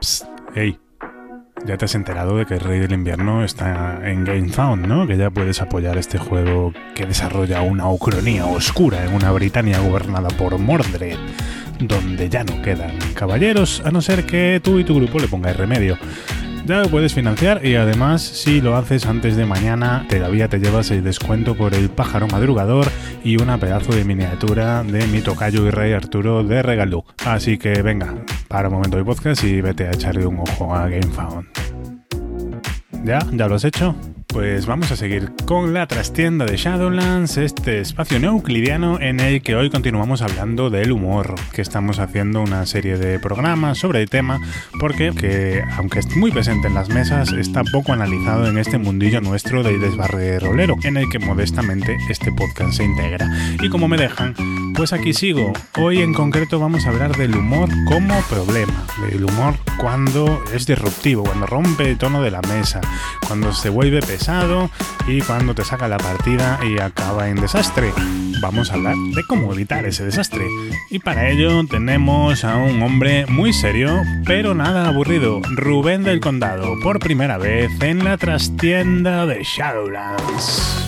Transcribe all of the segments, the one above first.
Psst, hey, ya te has enterado de que el Rey del Invierno está en GameFound, ¿no? Que ya puedes apoyar este juego que desarrolla una ucronía oscura en una Britania gobernada por Mordred, donde ya no quedan caballeros, a no ser que tú y tu grupo le pongáis remedio. Ya lo puedes financiar y además si lo haces antes de mañana todavía te llevas el descuento por el pájaro madrugador y una pedazo de miniatura de mi tocayo y rey Arturo de Regalú. Así que venga, para un momento de podcast y vete a echarle un ojo a GameFound. ¿Ya? ¿Ya lo has hecho? Pues vamos a seguir con la trastienda de Shadowlands, este espacio euclidiano en el que hoy continuamos hablando del humor, que estamos haciendo una serie de programas sobre el tema, porque que, aunque es muy presente en las mesas, está poco analizado en este mundillo nuestro del desbarre rolero, en el que modestamente este podcast se integra. Y como me dejan, pues aquí sigo. Hoy en concreto vamos a hablar del humor como problema, del humor cuando es disruptivo, cuando rompe el tono de la mesa, cuando se vuelve pesado y cuando te saca la partida y acaba en desastre. Vamos a hablar de cómo evitar ese desastre. Y para ello tenemos a un hombre muy serio, pero nada aburrido, Rubén del Condado, por primera vez en la trastienda de Shadowlands.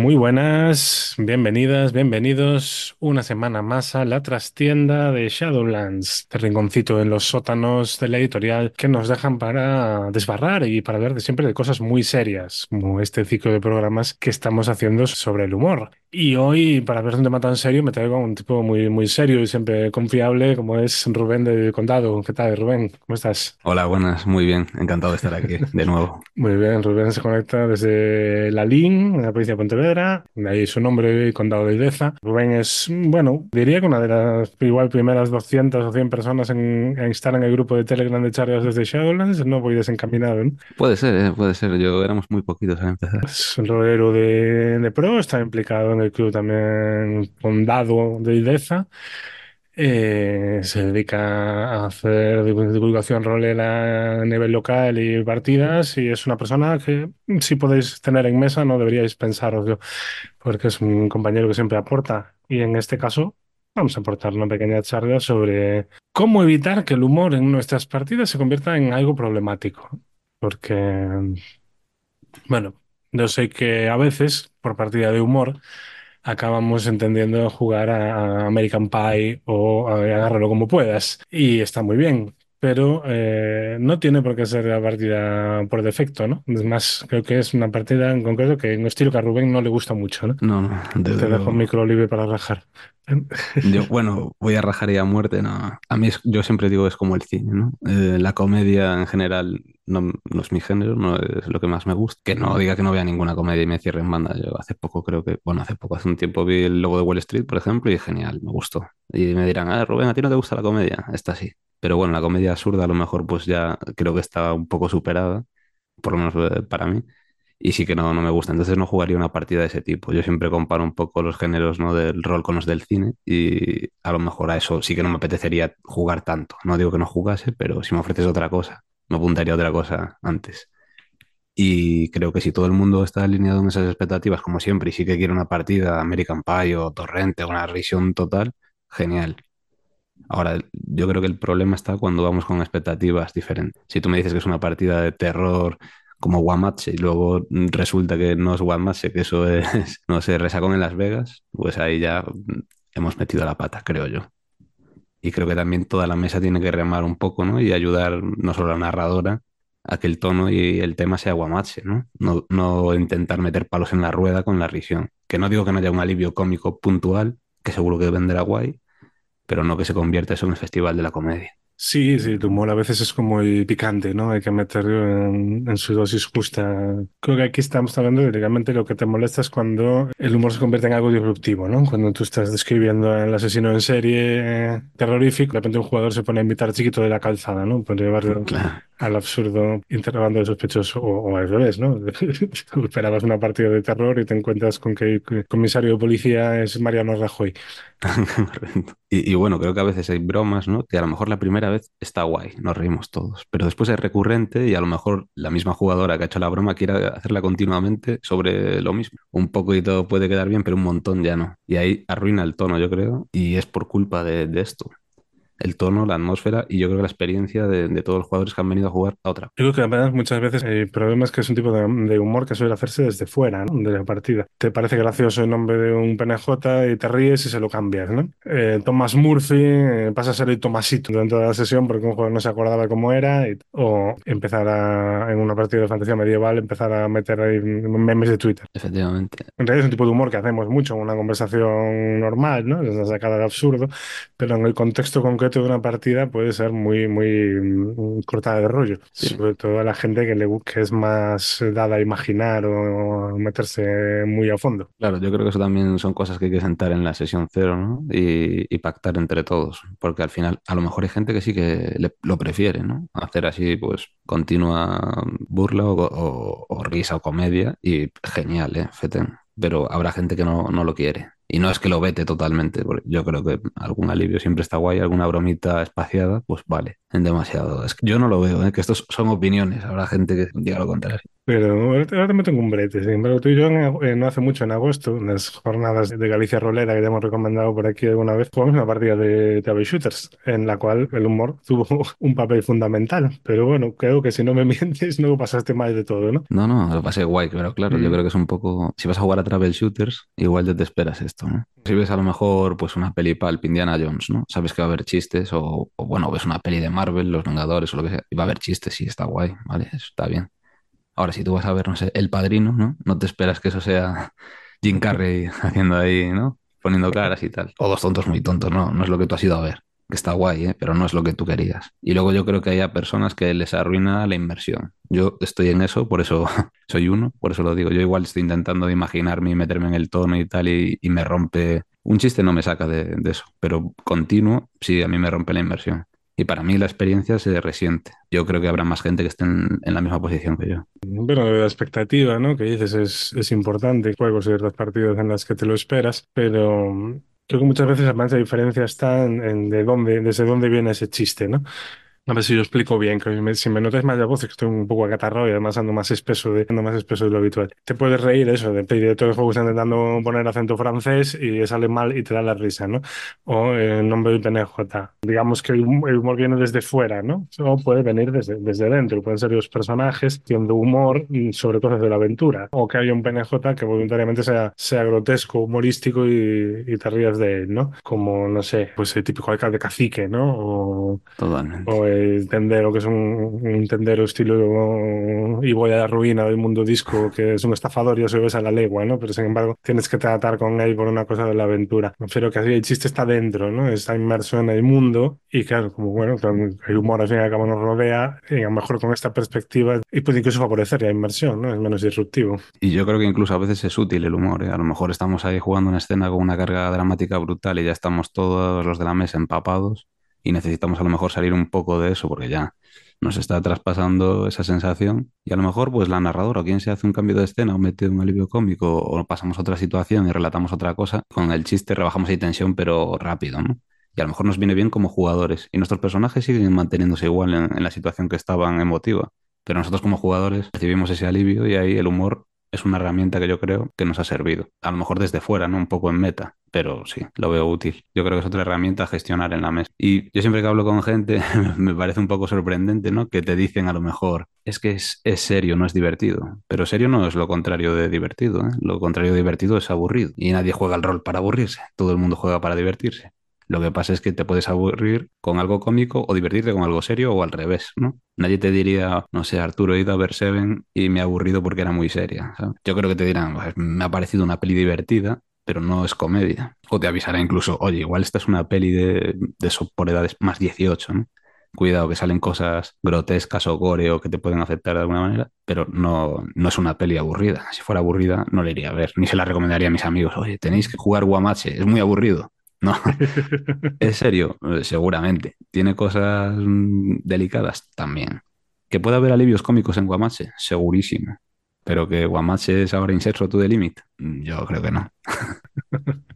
Muy buenas, bienvenidas, bienvenidos una semana más a la trastienda de Shadowlands, este rinconcito en los sótanos de la editorial que nos dejan para desbarrar y para hablar de siempre de cosas muy serias, como este ciclo de programas que estamos haciendo sobre el humor. Y hoy, para ver un tema tan serio, me traigo a un tipo muy, muy serio y siempre confiable, como es Rubén del Condado. ¿Qué tal, Rubén? ¿Cómo estás? Hola, buenas, muy bien, encantado de estar aquí de nuevo. Muy bien, Rubén se conecta desde la LIN, en la provincia de Pontevedra, de ahí su nombre, Condado de Ideza. Rubén es, bueno, diría que una de las igual primeras 200 o 100 personas en, en estar en el grupo de Telegram de Charlas desde Shadowlands, no voy desencaminado, ¿no? Puede ser, eh, puede ser, yo éramos muy poquitos al empezar. Es un rolero de, de pro, está implicado en el club también Condado de Ideza. Eh, se dedica a hacer divulgación rolera a nivel local y partidas y es una persona que si podéis tener en mesa no deberíais pensaros porque es un compañero que siempre aporta. Y en este caso vamos a aportar una pequeña charla sobre cómo evitar que el humor en nuestras partidas se convierta en algo problemático, porque bueno, yo sé que a veces por partida de humor acabamos entendiendo jugar a, American Pie o a agárralo como puedas. Y está muy bien, pero eh, no tiene por qué ser la partida por defecto, ¿no? Es más, creo que es una partida en concreto que en un estilo que a Rubén no le gusta mucho, ¿no? No, no, Te dejo el micro libre para rajar. Yo, bueno, voy a rajar ya a muerte, no. A mí es- yo siempre digo es como el cine, ¿no? Eh, la comedia en general no, no es mi género, no es lo que más me gusta. Que no diga que no vea ninguna comedia y me cierre en banda. Yo hace poco creo que, bueno, hace poco, hace un tiempo vi el logo de Wall Street, por ejemplo, y genial, me gustó. Y me dirán, ah, Rubén, ¿a ti no te gusta la comedia? Esta sí. Pero bueno, la comedia absurda a lo mejor pues ya creo que está un poco superada, por lo menos eh, para mí. Y sí que no, no me gusta. Entonces no jugaría una partida de ese tipo. Yo siempre comparo un poco los géneros, ¿no? del rol con los del cine y a lo mejor a eso sí que no me apetecería jugar tanto. No digo que no jugase, pero si me ofreces otra cosa, me apuntaría a otra cosa antes. Y creo que si todo el mundo está alineado en esas expectativas, como siempre, y sí que quiere una partida American Pie o Torrente, una revisión total, genial. Ahora, yo creo que el problema está cuando vamos con expectativas diferentes. Si tú me dices que es una partida de terror como Guamache y luego resulta que no es Guamache, que eso es, no sé, Resacón en Las Vegas, pues ahí ya hemos metido la pata, creo yo. Y creo que también toda la mesa tiene que remar un poco, ¿no? Y ayudar no solo a la narradora a que el tono y el tema sea Guamache, ¿no? No, no intentar meter palos en la rueda con la risión. Que no digo que no haya un alivio cómico puntual, que seguro que vendrá guay, pero no que se convierta eso en el festival de la comedia. Sí, sí, tu humor a veces es como el picante, ¿no? Hay que meterlo en, en su dosis justa. Creo que aquí estamos hablando de realmente lo que te molesta es cuando el humor se convierte en algo disruptivo, ¿no? Cuando tú estás describiendo el asesino en serie eh, terrorífico, de repente un jugador se pone a invitar al chiquito de la calzada, ¿no? Por llevarlo Claro. Al absurdo interrogando de sospechoso o, al revés, ¿no? Esperabas una partida de terror y te encuentras con que el comisario de policía es Mariano Rajoy. y, y, bueno, creo que a veces hay bromas, ¿no? Que a lo mejor la primera vez está guay, nos reímos todos, pero después es recurrente y a lo mejor la misma jugadora que ha hecho la broma quiere hacerla continuamente sobre lo mismo. Un poquito puede quedar bien, pero un montón ya no. Y ahí arruina el tono, yo creo, y es por culpa de esto el tono, la atmósfera y yo creo que la experiencia de, todos los jugadores que han venido a jugar a otra. Yo creo que además muchas veces el problema es que es un tipo de, humor que suele hacerse desde fuera de la partida. Te parece gracioso el nombre de un PNJ y te ríes y se lo cambias. ¿no? Eh, Thomas Murphy eh, pasa a ser el Tomasito de la sesión porque un jugador no se acordaba cómo era o empezar a, en una partida de fantasía medieval empezar a meter ahí memes de Twitter. Efectivamente. En realidad es un tipo de humor que hacemos mucho en una conversación normal, ¿no? Es una sacada de absurdo, pero en el contexto concreto de una partida puede ser muy, muy mm, cortada de rollo. Sobre todo a la gente que, le, que es más dada a imaginar o meterse muy a fondo. Claro, yo creo que eso también son cosas que hay que sentar en la sesión cero ¿no? y, pactar entre todos. Porque al final, a lo mejor hay gente que sí que lo prefiere, ¿no? Hacer así, pues, continua burla o, risa o comedia y genial, ¿eh? Feten. Pero habrá gente que no, no lo quiere. Y no es que lo vete totalmente, porque yo creo que algún alivio siempre está guay, alguna bromita espaciada, pues vale, demasiado. Es que yo no lo veo, ¿eh? que estos son opiniones, habrá gente que diga lo contrario. Pero ahora te meto en un brete, sin embargo, tú y yo eh, no hace mucho en agosto, en las jornadas de Galicia Rolera que ya hemos recomendado por aquí alguna vez, jugamos una partida de Table Shooters, en la cual el humor tuvo un papel fundamental. Pero bueno, creo que si no me mientes, no pasaste mal de todo, ¿no? No, no, lo pasé guay, pero claro, yo mm. creo que es un poco. Si vas a jugar a Travel Shooters, igual ya te esperas esto, ¿no? Si ves a lo mejor pues una peli palp Indiana Jones, ¿no? Sabes que va a haber chistes, o, o bueno, ves una peli de Marvel, Los Vengadores o lo que sea, y va a haber chistes, sí, está guay, ¿vale? Eso está bien. Ahora, si tú vas a ver, no sé, El Padrino, ¿no? No te esperas que eso sea Jim Carrey haciendo ahí, ¿no? Poniendo caras y tal. O dos tontos muy tontos, ¿no? No es lo que tú has ido a ver. Que está guay, ¿eh? Pero no es lo que tú querías. Y luego yo creo que hay personas que les arruina la inversión. Yo estoy en eso, por eso soy uno, por eso lo digo. Yo igual estoy intentando imaginarme y meterme en el tono y tal, y, me rompe. Un chiste no me saca de, de eso, pero continuo, sí, a mí me rompe la inversión. Y para mí la experiencia se resiente. Yo creo que habrá más gente que esté en, la misma posición que yo. Bueno, la expectativa, ¿no? Que dices es, es importante. Juegos otras partidas en las que te lo esperas, pero creo que muchas veces la diferencia está en, de dónde, desde dónde viene ese chiste, ¿no? A ver si yo explico bien, que si me notas más de voz, que estoy un poco acatarrado y además ando más espeso de, ando más espeso de lo habitual. Te puedes reír eso, de, de todo el juego está intentando poner acento francés y sale mal y te da la risa, ¿no? O el nombre del PNJ. Digamos que el humor viene desde fuera, ¿no? O puede venir desde, desde dentro. Pueden ser los personajes haciendo humor sobre cosas de la aventura. O que haya un PNJ que voluntariamente sea, sea grotesco, humorístico y, y te rías de él, ¿no? Como, no sé, pues el típico alcalde cacique, ¿no? O, Totalmente. O tendero, que es un, tendero estilo y voy a la ruina del mundo disco, que es un estafador y eso ves a la legua, ¿no? Pero sin embargo, tienes que tratar con él por una cosa de la aventura. Pero que así el chiste está dentro, ¿no? Está inmerso en el mundo y claro, como bueno, el humor al fin y al cabo nos rodea y a lo mejor con esta perspectiva y puede incluso favorecer la inmersión, ¿no? Es menos disruptivo. Y yo creo que incluso a veces es útil el humor, ¿eh? A lo mejor estamos ahí jugando una escena con una carga dramática brutal y ya estamos todos los de la mesa empapados y necesitamos a lo mejor salir un poco de eso porque ya nos está traspasando esa sensación. Y a lo mejor pues la narradora o quien se hace un cambio de escena o mete un alivio cómico o pasamos a otra situación y relatamos otra cosa, con el chiste rebajamos ahí tensión pero rápido. Y a lo mejor nos viene bien como jugadores. Y nuestros personajes siguen manteniéndose igual en, en la situación que estaban emotiva, pero nosotros como jugadores recibimos ese alivio y ahí el humor es una herramienta que yo creo que nos ha servido. A lo mejor desde fuera, ¿no? Un poco en meta, pero sí, lo veo útil. Yo creo que es otra herramienta a gestionar en la mesa. Y yo siempre que hablo con gente, me parece un poco sorprendente, ¿no? Que te dicen a lo mejor, es que es, es, serio, no es divertido. Pero serio no es lo contrario de divertido, ¿eh? Lo contrario de divertido es aburrido. Y nadie juega el rol para aburrirse, todo el mundo juega para divertirse. Lo que pasa es que te puedes aburrir con algo cómico o divertirte con algo serio o al revés, ¿no? Nadie te diría, no sé, Arturo, he ido a ver Seven y me ha aburrido porque era muy seria. Yo creo que te dirán, pues, me ha parecido una peli divertida, pero no es comedia. O te avisará incluso, oye, igual esta es una peli de, eso por edades más 18, ¿no? Cuidado que salen cosas grotescas o gore o que te pueden afectar de alguna manera, pero no, no es una peli aburrida. Si fuera aburrida, no la iría a ver, ni se la recomendaría a mis amigos. Oye, tenéis que jugar Guamache, es muy aburrido. No, en serio, seguramente. Tiene cosas mm, delicadas también, Que puede haber alivios cómicos en Guamache, segurísimo. Pero que Guamache es ahora inserso to the limit, yo creo que no.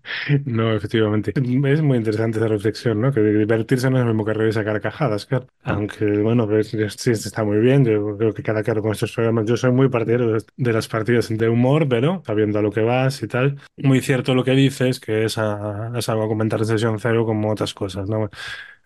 No, efectivamente. Es muy interesante esa reflexión, ¿no? Que divertirse no es lo mismo que reírse a carcajadas, claro. Aunque, bueno, pues, sí está muy bien. Yo creo que cada claro con estos programas. Yo soy muy partidario de las partidas de humor, pero sabiendo a lo que vas y tal. Muy cierto lo que dices, que es, es algo a comentar en sesión cero como otras cosas, ¿no?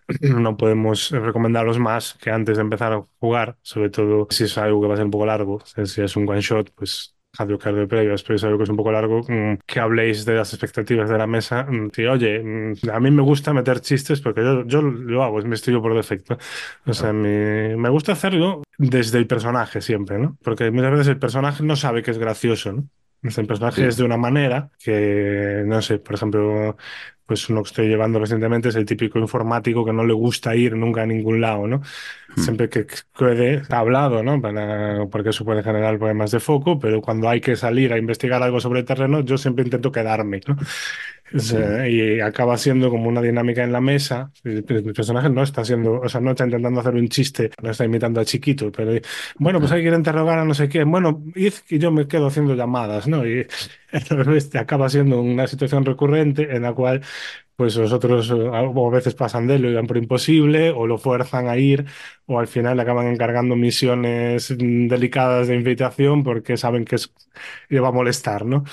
no podemos recomendaros más que antes de empezar a jugar, sobre todo si es algo que va a ser un poco largo, si es un one shot, pues cardio cardio previas, pero es algo que es un poco largo, mm, que habléis de las expectativas de la mesa. Que, mm, oye, mm, a mí me gusta meter chistes porque yo, yo lo hago, es mi estilo por defecto. O sea, me gusta hacerlo desde el personaje siempre, ¿no? Porque muchas veces el personaje no sabe que es gracioso, ¿no? El personaje es de una manera que, no sé, por ejemplo, pues uno que estoy llevando recientemente es el típico informático que no le gusta ir nunca a ningún lado, ¿no? Hmm. Siempre que puede, está hablado, ¿no? Para, porque eso puede generar problemas de foco, pero cuando hay que salir a investigar algo sobre el terreno, yo siempre intento quedarme, ¿no? y acaba siendo como una dinámica en la mesa. El, personaje no está haciendo, o sea, no está intentando hacer un chiste, no está imitando a Chiquito, pero bueno, pues hay que interrogar a no sé qué. Bueno, y yo me quedo haciendo llamadas, ¿no? Y entonces acaba siendo una situación recurrente en la cual pues los otros eh, a veces pasan de él, lo dan por imposible, o lo fuerzan a ir, o al final le acaban encargando misiones mm, delicadas de invitación porque saben que es, le va a molestar, ¿no?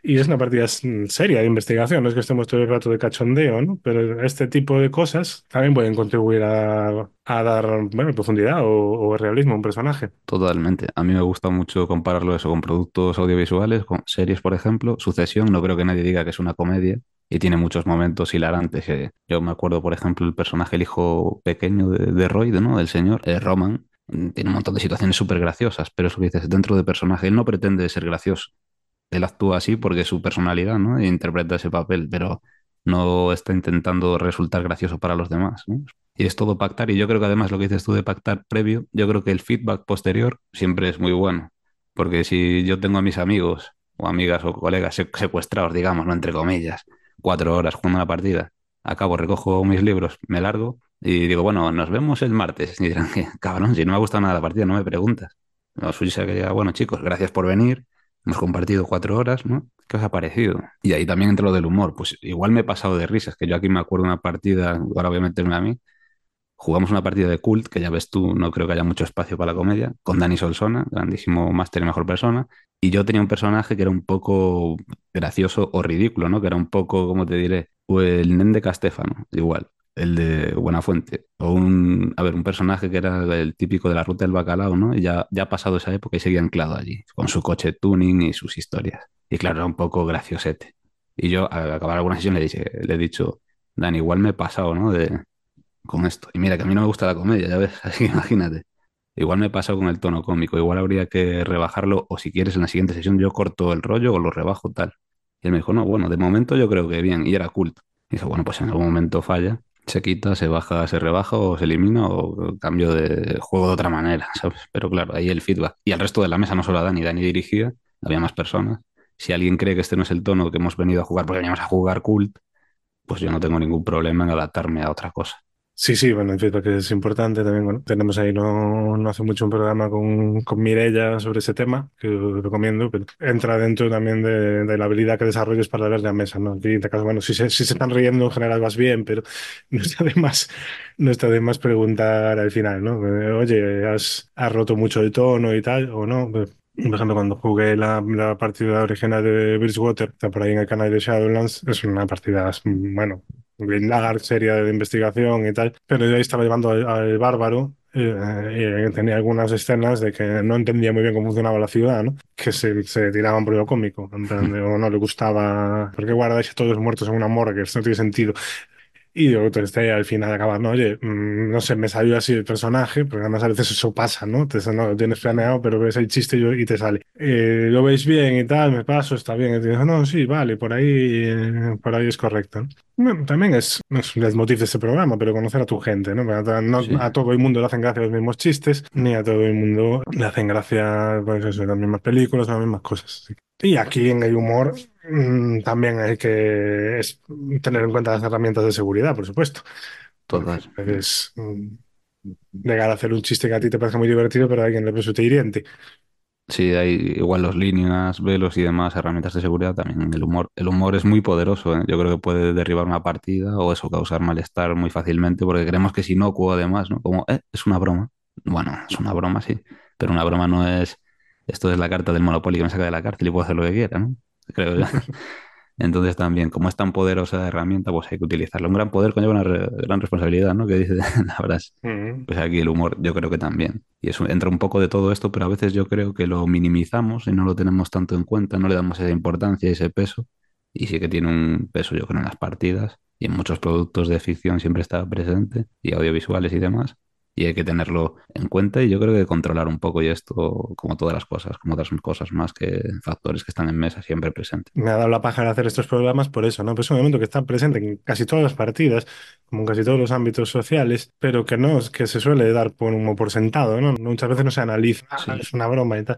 Y es una partida mm, seria de investigación, no es que estemos todo el rato de cachondeo, ¿no? Pero este tipo de cosas también pueden contribuir a, dar bueno, profundidad o, realismo a un personaje. Totalmente. A mí me gusta mucho compararlo eso con productos audiovisuales, con series, por ejemplo. Sucesión, no creo que nadie diga que es una comedia, y tiene muchos momentos hilarantes. Que yo me acuerdo, por ejemplo, el personaje, el hijo pequeño de, de Roy, ¿no? Del señor, eh, Roman, mm, tiene un montón de situaciones súper graciosas, pero eso que dices, dentro de personaje, él no pretende ser gracioso. Él actúa así porque es su personalidad, ¿no? E interpreta ese papel, pero no está intentando resultar gracioso para los demás. Y es todo pactar, y yo creo que además lo que dices tú de pactar previo, yo creo que el feedback posterior siempre es muy bueno, porque si yo tengo a mis amigos o amigas o colegas secuestrados, digamos, ¿no? Entre comillas, cuatro horas jugando una partida. Acabo, recojo mis libros, me largo y digo, bueno, nos vemos el martes. Y dirán, cabrón, si no me ha gustado nada la partida, no me preguntas. Lo suyo sería, bueno, chicos, gracias por venir. Hemos compartido cuatro horas, ¿no? ¿Qué os ha parecido? Y ahí también entra lo del humor. Pues igual me he pasado de risas, que yo aquí me acuerdo una partida, ahora voy a meterme a mí. Jugamos una partida de cult, que ya ves tú, no creo que haya mucho espacio para la comedia, con Dani Solsona, grandísimo máster y mejor persona. Y yo tenía un personaje que era un poco gracioso o ridículo, ¿no? Que era un poco, ¿cómo te diré? O el Nen de Castéfano, igual, el de Buenafuente. O un, a ver, un personaje que era el típico de la ruta del bacalao, ¿no? Y ya, ya ha pasado esa época y seguía anclado allí, con su coche tuning y sus historias. Y claro, era un poco graciosete. Y yo, al acabar alguna sesión, le, dije, le he dicho, Dan, igual me he pasado, ¿no? De, con esto. Y mira, que a mí no me gusta la comedia, ya ves, así que imagínate. Igual me pasado con el tono cómico, igual habría que rebajarlo o si quieres en la siguiente sesión yo corto el rollo o lo rebajo tal. Y él me dijo, no, bueno, de momento yo creo que bien, y era culto. Y dije, bueno, pues en algún momento falla, se quita, se baja, se rebaja o se elimina o cambio de juego de otra manera, ¿sabes? Pero claro, ahí el feedback. Y al resto de la mesa, no solo a Dani, Dani dirigía, había más personas. Si alguien cree que este no es el tono que hemos venido a jugar porque veníamos a jugar cult, pues yo no tengo ningún problema en adaptarme a otra cosa. Sí, sí, bueno, el feedback es importante también. Bueno, tenemos ahí no, no hace mucho un programa con, con Mirella sobre ese tema, que recomiendo, pero entra dentro también de, de la habilidad que desarrolles para ver la mesa, ¿no? Aquí, en este caso, bueno, si se, si se están riendo en general vas bien, pero no está de más, no está de más preguntar al final, ¿no? Oye, has, has roto mucho el tono y tal, o no. Por ejemplo, cuando jugué la, la partida original de Bridgewater, está por ahí en el canal de Shadowlands, es una partida, bueno, lagar seria de investigación y tal, pero yo estaba llevando al, bárbaro eh, y tenía algunas escenas de que no entendía muy bien cómo funcionaba la ciudad, ¿no? Que se, se tiraban por lo cómico, o no le gustaba, ¿por qué guardáis a todos muertos en una morgue? Eso no tiene sentido. Y digo, entonces al final acabas, no, oye, mm, no sé, me salió así el personaje, porque además a veces eso pasa, ¿no? Te, no lo tienes planeado, pero ves el chiste y te sale. Eh, lo veis bien y tal, me paso, está bien. Y te digo, no, sí, vale, por ahí, por ahí es correcto. también es, es un de este programa, pero conocer a tu gente, ¿no? No a todo el mundo le hacen gracia los mismos chistes, ni a todo el mundo le hacen gracia, pues eso, las mismas películas, las mismas cosas. Y aquí en el humor mm, también hay que tener en cuenta las herramientas de seguridad, por supuesto. Todas. Es, mm, llegar a hacer un chiste que a ti te parece muy divertido, pero a alguien le resulta hiriente. Sí, hay igual los líneas, velos y demás herramientas de seguridad también. El humor, el humor es muy poderoso, ¿eh? Yo creo que puede derribar una partida o eso causar malestar muy fácilmente porque creemos que es inocuo además, ¿no? Como, eh, es una broma. Bueno, es una broma, sí, pero una broma no es, esto es la carta del Monopoly que me saca de la cárcel y puedo hacer lo que quiera, ¿no? Creo yo. Entonces también, como es tan poderosa la herramienta, pues hay que utilizarla. Un gran poder conlleva una re- gran responsabilidad, ¿no? Que dice la frase. Mm. Pues aquí el humor yo creo que también. Y eso entra un poco de todo esto, pero a veces yo creo que lo minimizamos y no lo tenemos tanto en cuenta, no le damos esa importancia y ese peso. Y sí que tiene un peso, yo creo, en las partidas y en muchos productos de ficción siempre está presente y audiovisuales y demás. Y hay que tenerlo en cuenta y yo creo que controlar un poco y esto, como todas las cosas, como otras cosas más que factores que están en mesa siempre presentes. Me ha dado la paja de hacer estos programas por eso, ¿no? Pues es un elemento que está presente en casi todas las partidas, como en casi todos los ámbitos sociales, pero que no, es que se suele dar por, como por sentado, ¿no? Muchas veces no se analiza, "Ah, Sí. es una broma y tal.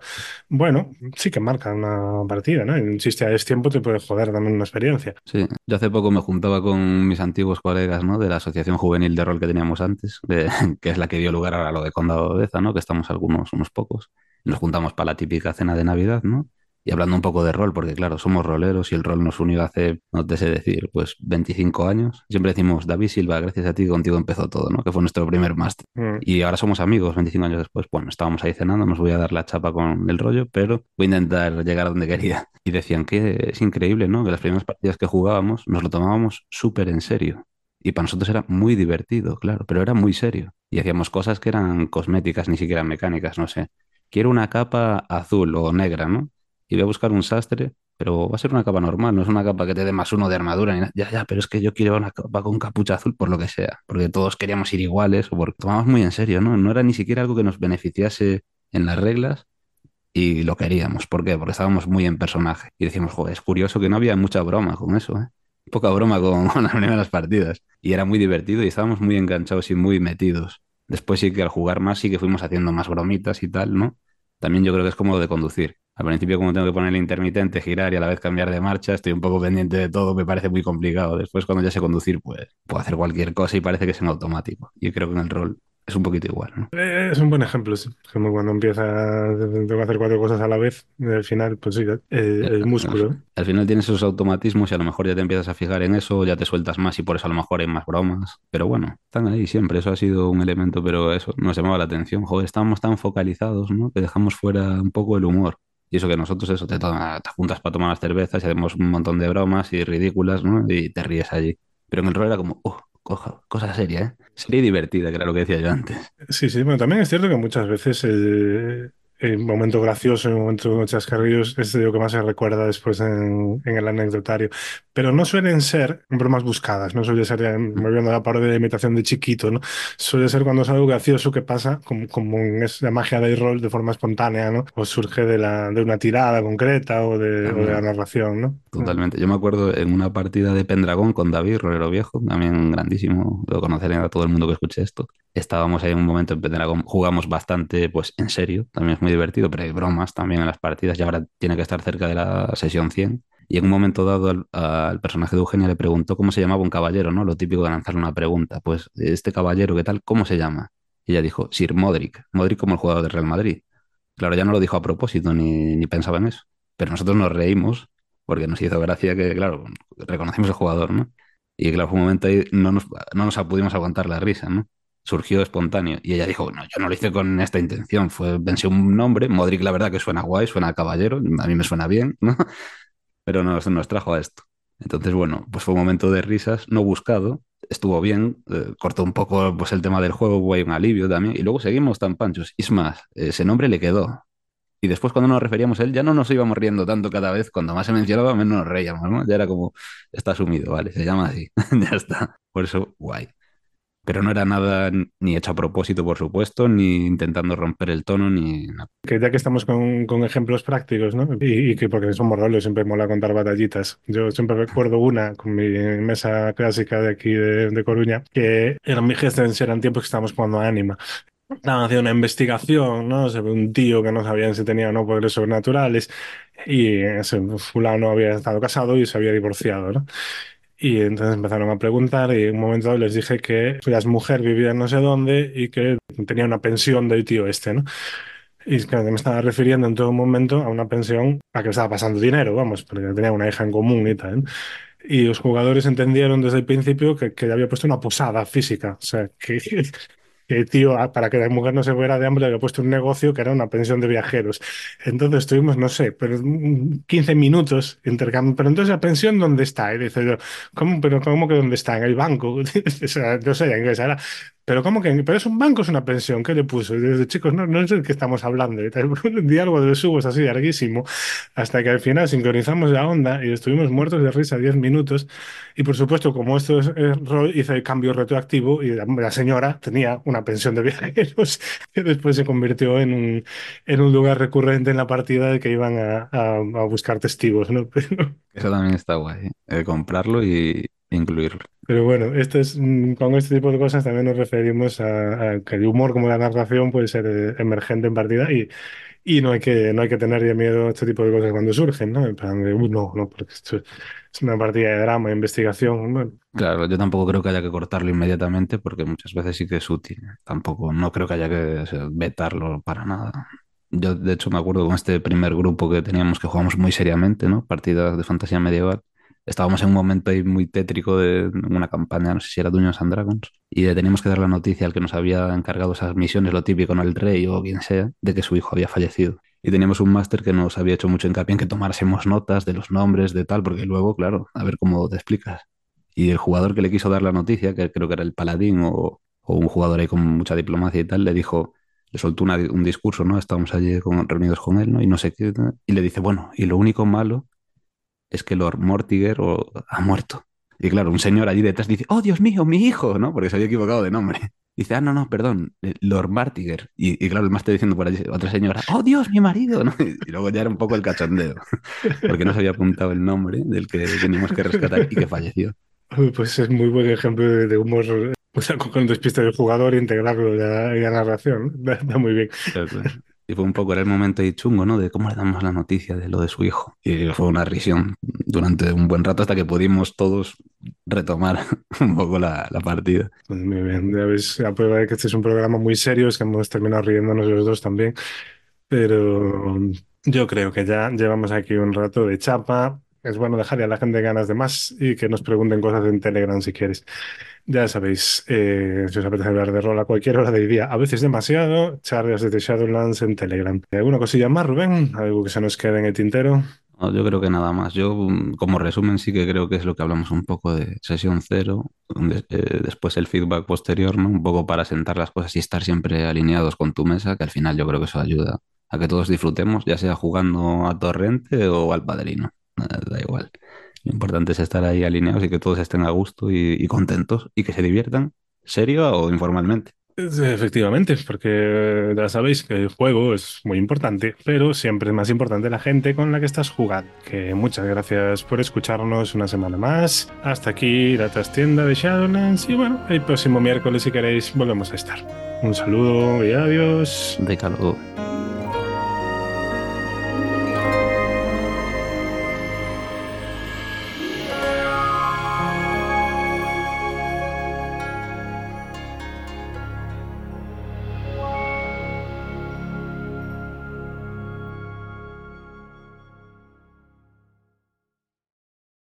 Bueno, sí que marca una partida, ¿no? Y un chiste a destiempo te puede joder también una experiencia. Sí, yo hace poco me juntaba con mis antiguos colegas, ¿no? De la asociación juvenil de rol que teníamos antes, de- que es la que dio lugar a lo de Condado de Deza, ¿no? Que estamos algunos, unos pocos. Nos juntamos para la típica cena de Navidad, ¿no? Y hablando un poco de rol, porque claro, somos roleros y el rol nos unió hace, no te sé decir, pues 25 años. Siempre decimos, David Silva, gracias a ti contigo empezó todo, ¿no? Que fue nuestro primer máster. Mm. Y ahora somos amigos, 25 años después. Bueno, estábamos ahí cenando, nos voy a dar la chapa con el rollo, pero voy a intentar llegar a donde quería. Y decían que es increíble, ¿no? Que las primeras partidas que jugábamos nos lo tomábamos súper en serio. Y para nosotros era muy divertido, claro, pero era muy serio. Y hacíamos cosas que eran cosméticas, ni siquiera mecánicas, no sé. Quiero una capa azul o negra, ¿no? Y voy a buscar un sastre, pero va a ser una capa normal, no es una capa que te dé más uno de armadura ni nada. Ya, ya, pero es que yo quiero una capa con capucha azul por lo que sea, porque todos queríamos ir iguales o porque tomamos muy en serio, ¿no? No era ni siquiera algo que nos beneficiase en las reglas y lo queríamos. ¿Por qué? Porque estábamos muy en personaje. Y decíamos, joder, es curioso que no había mucha broma con eso, ¿eh? Poca broma con, las primeras partidas. Y era muy divertido y estábamos muy enganchados y muy metidos. Después sí que al jugar más sí que fuimos haciendo más bromitas y tal, ¿no? También yo creo que es como de conducir. Al principio como tengo que poner el intermitente, girar y a la vez cambiar de marcha, estoy un poco pendiente de todo, me parece muy complicado. Después cuando ya sé conducir, pues puedo hacer cualquier cosa y parece que es en automático. Y creo que en el rol es un poquito igual, ¿no? Eh, Es un buen ejemplo, sí. Como cuando empieza, tengo que hacer cuatro cosas a la vez, y al final, pues sí, eh, el músculo. Al final tienes esos automatismos y a lo mejor ya te empiezas a fijar en eso, ya te sueltas más y por eso a lo mejor hay más bromas. Pero bueno, están ahí siempre, eso ha sido un elemento, pero eso nos llamaba la atención. Joder, estábamos tan focalizados, ¿no? Que dejamos fuera un poco el humor. Y eso que nosotros, eso, te, toma- te juntas para tomar las cervezas y hacemos un montón de bromas y ridículas, ¿no? Y te ríes allí. Pero en el rol era como, oh, coja- cosa seria, ¿eh? Seria y divertida, que era lo que decía yo antes. Sí, sí, bueno, también es cierto que muchas veces el momento gracioso, el momento chascarrillos es lo que más se recuerda después en, en el anecdotario. Pero no suelen ser bromas buscadas, no suele ser, eh, volviendo a la parodia de imitación de chiquito, ¿no? Suele ser cuando es algo gracioso que pasa, como, como en esa magia del rol de forma espontánea, ¿no? O surge de, la, de una tirada concreta o de, o de la narración, ¿no? Totalmente. Yo me acuerdo en una partida de Pendragón con David, Rolero Viejo, también grandísimo, lo conoceré a todo el mundo que escuche esto. Estábamos ahí en un momento en Pendragón, jugamos bastante pues en serio, también es muy divertido, pero hay bromas también en las partidas y ahora tiene que estar cerca de la sesión 100. Y en un momento dado al, al personaje de Eugenia le preguntó cómo se llamaba un caballero, ¿no? Lo típico de lanzarle una pregunta. Pues, este caballero, ¿qué tal? ¿Cómo se llama? Y ella dijo, Sir Modric. Modric como el jugador del Real Madrid. Claro, ya no lo dijo a propósito ni, ni pensaba en eso. Pero nosotros nos reímos porque nos hizo gracia que, claro, reconocimos al jugador, ¿no? Y claro, fue un momento ahí, no nos, no nos pudimos aguantar la risa, ¿no? Surgió espontáneo. Y ella dijo, no, yo no lo hice con esta intención, fue, pensé un nombre, Modric la verdad que suena guay, suena caballero, a mí me suena bien. Pero nos, nos trajo a esto. Entonces, bueno, pues fue un momento de risas, no buscado, estuvo bien, eh, cortó un poco pues, el tema del juego, hubo un alivio también, y luego seguimos tan panchos. Y es más, ese nombre le quedó. Y después cuando nos referíamos a él, ya no nos íbamos riendo tanto cada vez, cuando más se mencionaba, menos nos reíamos, ¿no? Ya era como, está asumido, vale, se llama así, ya está. Por eso, guay. Pero no era nada ni hecho a propósito, por supuesto, ni intentando romper el tono, ni nada. Que ya que estamos con, con ejemplos prácticos, ¿no? Y, y que porque somos roles siempre mola contar batallitas. Yo siempre recuerdo una con mi mesa clásica de aquí de, de Coruña, que eran mi gestores, eran tiempos que estábamos jugando a Anima. Estaban haciendo una investigación, ¿no? Se ve un tío que no sabían si tenía o no poderes sobrenaturales y ese fulano había estado casado y se había divorciado, ¿no? Y entonces empezaron a preguntar y en un momento les dije que su mujer vivía no sé dónde y que tenía una pensión del tío este, ¿no? Y que me estaba refiriendo en todo momento a una pensión a que estaba pasando dinero, vamos, porque tenía una hija en común y tal. Y los jugadores entendieron desde el principio que, que había puesto una posada física, o sea, que, que tío, para que la mujer no se fuera de hambre, le había puesto un negocio que era una pensión de viajeros. Entonces estuvimos, no sé, pero 15 minutos intercambiando. Pero entonces la pensión, ¿dónde está? Y dice yo, ¿cómo, pero cómo que dónde está? En el banco. o sea, no sé, en inglés era pero ¿cómo que? ¿Pero es un banco es una pensión? ¿Qué le puso? Y dice, chicos, no, no es el que estamos hablando. Y un diálogo de subos así larguísimo, hasta que al final sincronizamos la onda y estuvimos muertos de risa 10 minutos. Y por supuesto, como esto es, rol, hice el cambio retroactivo y la, señora tenía una pensión de viajeros que después se convirtió en un, en un lugar recurrente en la partida de que iban a, a, buscar testigos. ¿no? Eso también está guay, ¿eh? comprarlo y incluirlo. Pero bueno, esto es, mm, con este tipo de cosas también nos referimos a, que el humor como la narración puede ser eh, emergente en partida y, y no hay que, no hay que tener miedo a este tipo de cosas cuando surgen, ¿no? En plan de, uy, no, no, porque esto es una partida de drama, investigación. Claro, yo tampoco creo que haya que cortarlo inmediatamente porque muchas veces sí que es útil. Tampoco, no creo que haya que vetarlo para nada. Yo, de hecho, me acuerdo con este primer grupo que teníamos que jugamos muy seriamente, ¿no? Partidas de fantasía medieval estábamos en un momento ahí muy tétrico de una campaña, no sé si era Dungeons and Dragons, y le teníamos que dar la noticia al que nos había encargado esas misiones, lo típico, ¿no? El rey o quien sea, de que su hijo había fallecido. Y teníamos un máster que nos había hecho mucho hincapié en que tomásemos notas de los nombres, de tal, porque luego, claro, a ver cómo te explicas. Y el jugador que le quiso dar la noticia, que creo que era el paladín o, un jugador ahí con mucha diplomacia y tal, le dijo, le soltó un discurso, ¿no? Estábamos allí reunidos con él, ¿no? Y no sé qué, y le dice, bueno, y lo único malo es que Lord Mortiger ha muerto. Y claro, un señor allí detrás dice, oh Dios mío, mi hijo, ¿no? Porque se había equivocado de nombre. Dice, ah, no, no, perdón, eh, Lord Martiger. Y, y claro, el máster diciendo por allí, otra señora, oh Dios, mi marido, ¿no? Y, luego ya era un poco el cachondeo, porque no se había apuntado el nombre del que teníamos que rescatar y que falleció. Pues es muy buen ejemplo de, humor o sea, con despiste del jugador e integrarlo en la, narración. Está muy bien. Y fue un poco, el momento ahí chungo, ¿no? De cómo le damos la noticia de lo de su hijo. Y fue una risión durante un buen rato hasta que pudimos todos retomar un poco la, partida. Pues muy bien, ya ves, a prueba de que este es un programa muy serio, es que hemos terminado riéndonos los dos también. Pero yo creo que ya llevamos aquí un rato de chapa. Es bueno dejarle a la gente ganas de más y que nos pregunten cosas en Telegram si quieres. Ya sabéis, eh, si os apetece hablar de rol a cualquier hora del día, a veces demasiado, charlas de Shadowlands en Telegram. ¿Alguna cosilla más, Rubén? ¿Algo que se nos quede en el tintero? yo creo que nada más. Yo, mm, como resumen, sí que creo que es lo que hablamos un poco de sesión cero, eh, después el feedback posterior, ¿no? Un poco para sentar las cosas y estar siempre alineados con tu mesa, que al final yo creo que eso ayuda a que todos disfrutemos, ya sea jugando a Torrente o al Padrino. Da igual. Lo importante es estar ahí alineados y que todos estén a gusto y, contentos y que se diviertan, serio o informalmente. Efectivamente, porque ya sabéis que el juego es muy importante, pero siempre es más importante la gente con la que estás jugando. Que muchas gracias por escucharnos una semana más. Hasta aquí la trastienda de Shadowlands y bueno, el próximo miércoles si queréis volvemos a estar. Un saludo y adiós. De calor.